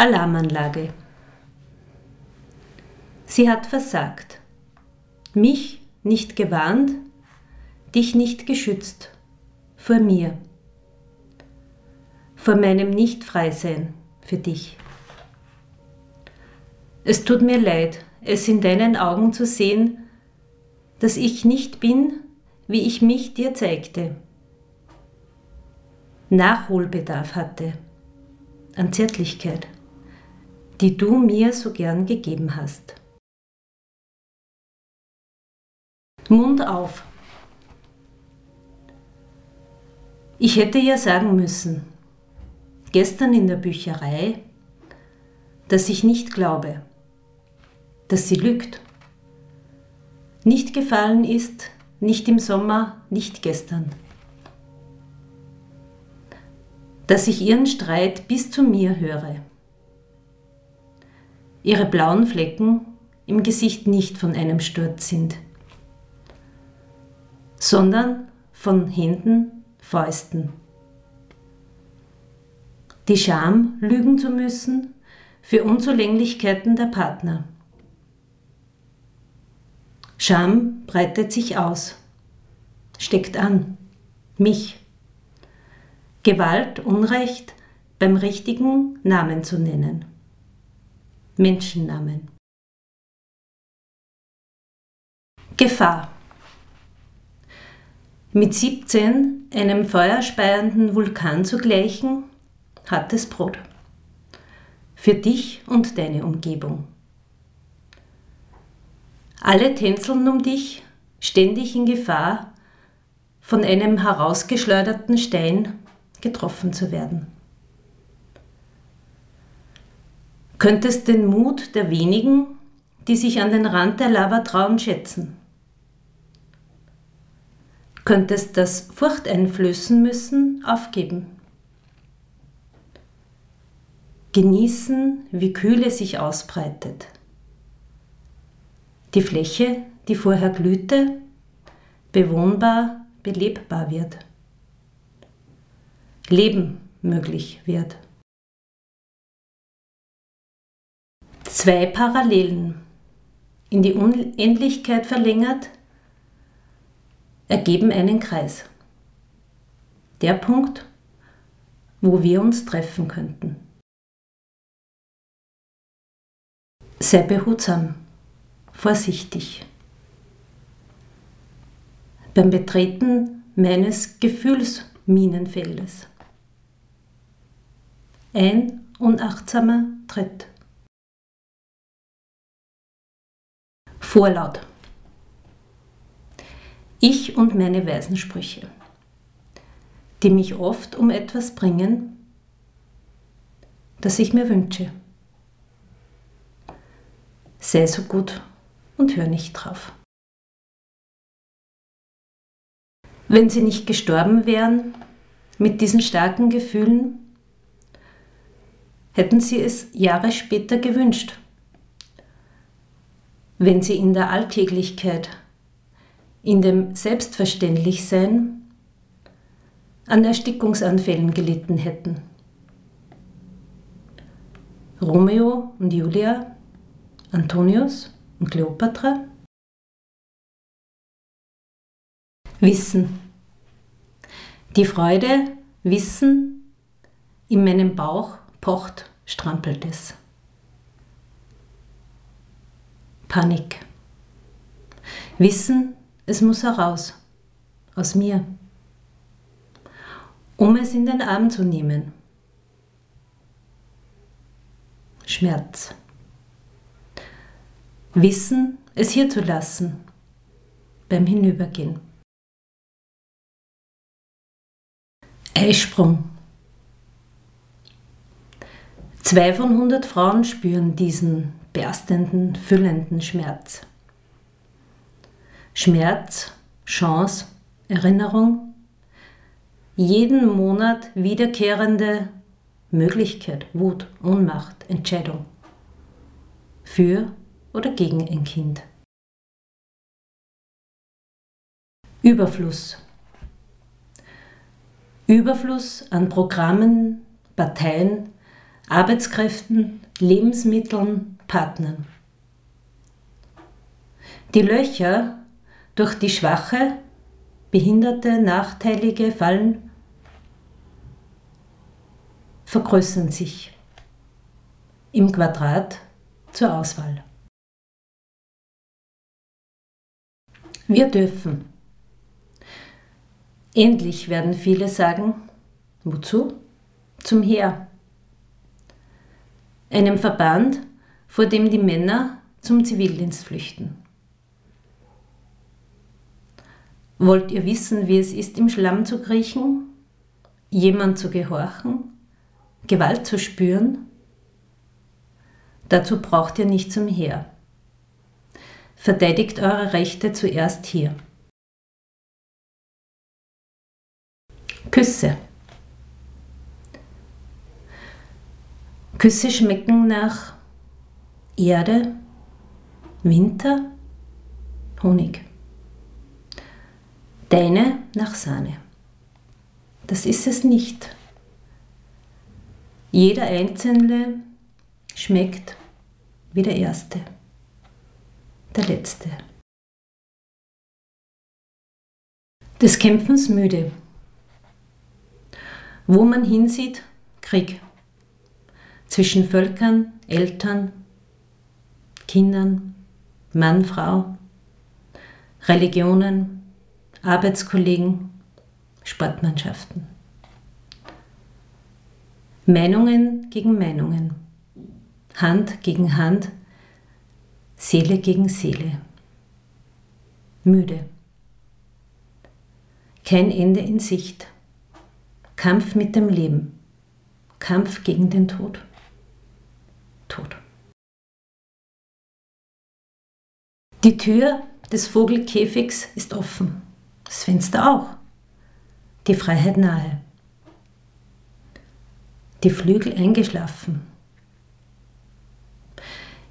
Alarmanlage. Sie hat versagt. Mich nicht gewarnt, dich nicht geschützt. Vor mir. Vor meinem Nicht-Freisein für dich. Es tut mir leid, es in deinen Augen zu sehen, dass ich nicht bin, wie ich mich dir zeigte. Nachholbedarf hatte an Zärtlichkeit, die du mir so gern gegeben hast. Mund auf. Ich hätte ja sagen müssen, gestern in der Bücherei, dass ich nicht glaube, dass sie lügt. Nicht gefallen ist, nicht im Sommer, nicht gestern. Dass ich ihren Streit bis zu mir höre. Ihre blauen Flecken im Gesicht nicht von einem Sturz sind sondern von Händen, Fäusten. Die Scham, lügen zu müssen für Unzulänglichkeiten der Partner. Scham breitet sich aus, steckt an, mich. Gewalt, Unrecht beim richtigen Namen zu nennen. Menschennamen. Gefahr mit 17 einem feuerspeienden Vulkan zu gleichen, hat es Brot. Für dich und deine Umgebung. Alle tänzeln um dich, ständig in Gefahr, von einem herausgeschleuderten Stein getroffen zu werden. Könntest den Mut der wenigen, die sich an den Rand der Lava trauen, schätzen könntest das Furchteinflößen müssen aufgeben. Genießen, wie Kühle sich ausbreitet. Die Fläche, die vorher glühte, bewohnbar, belebbar wird. Leben möglich wird. Zwei Parallelen, in die Unendlichkeit verlängert, ergeben einen Kreis. Der Punkt, wo wir uns treffen könnten. Sei behutsam, vorsichtig. Beim Betreten meines Gefühlsminenfeldes. Ein unachtsamer Tritt. Vorlaut. Ich und meine weisen Sprüche, die mich oft um etwas bringen, das ich mir wünsche. Sei so gut und hör nicht drauf. Wenn sie nicht gestorben wären mit diesen starken Gefühlen, hätten sie es Jahre später gewünscht. Wenn sie in der Alltäglichkeit in dem Selbstverständlichsein an Erstickungsanfällen gelitten hätten. Romeo und Julia, Antonius und Kleopatra? Wissen. Die Freude, Wissen, in meinem Bauch pocht, strampelt es. Panik. Wissen, es muss heraus, aus mir, um es in den Arm zu nehmen. Schmerz. Wissen, es hier zu lassen, beim Hinübergehen. Eisprung. Zwei von hundert Frauen spüren diesen berstenden, füllenden Schmerz. Schmerz, Chance, Erinnerung, jeden Monat wiederkehrende Möglichkeit, Wut, Ohnmacht, Entscheidung. Für oder gegen ein Kind. Überfluss. Überfluss an Programmen, Parteien, Arbeitskräften, Lebensmitteln, Partnern. Die Löcher durch die schwache, behinderte, nachteilige Fallen vergrößern sich im Quadrat zur Auswahl. Wir dürfen. Endlich werden viele sagen, wozu? Zum Heer. Einem Verband, vor dem die Männer zum Zivildienst flüchten. Wollt ihr wissen, wie es ist, im Schlamm zu kriechen, jemand zu gehorchen, Gewalt zu spüren? Dazu braucht ihr nicht zum Heer. Verteidigt eure Rechte zuerst hier. Küsse. Küsse schmecken nach Erde, Winter, Honig. Deine nach Sahne. Das ist es nicht. Jeder einzelne schmeckt wie der erste der letzte. Des Kämpfens müde. Wo man hinsieht, Krieg. Zwischen Völkern, Eltern, Kindern, Mann, Frau, Religionen, Arbeitskollegen, Sportmannschaften. Meinungen gegen Meinungen, Hand gegen Hand, Seele gegen Seele. Müde. Kein Ende in Sicht. Kampf mit dem Leben. Kampf gegen den Tod. Tod. Die Tür des Vogelkäfigs ist offen, das Fenster auch, die Freiheit nahe, die Flügel eingeschlafen.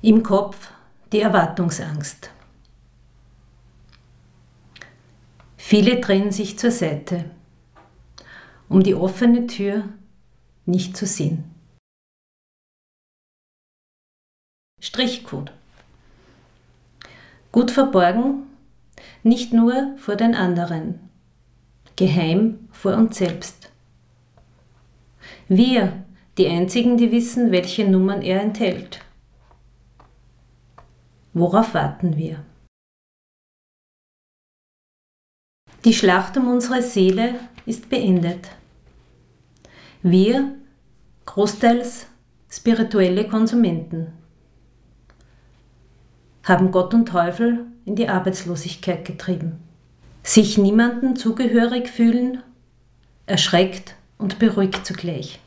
Im Kopf die Erwartungsangst. Viele drehen sich zur Seite, um die offene Tür nicht zu sehen. Strichcode. Gut verborgen, nicht nur vor den anderen, geheim vor uns selbst. Wir, die Einzigen, die wissen, welche Nummern er enthält. Worauf warten wir? Die Schlacht um unsere Seele ist beendet. Wir, großteils spirituelle Konsumenten, haben Gott und Teufel in die Arbeitslosigkeit getrieben. Sich niemandem zugehörig fühlen, erschreckt und beruhigt zugleich.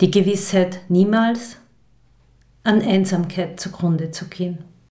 Die Gewissheit, niemals an Einsamkeit zugrunde zu gehen.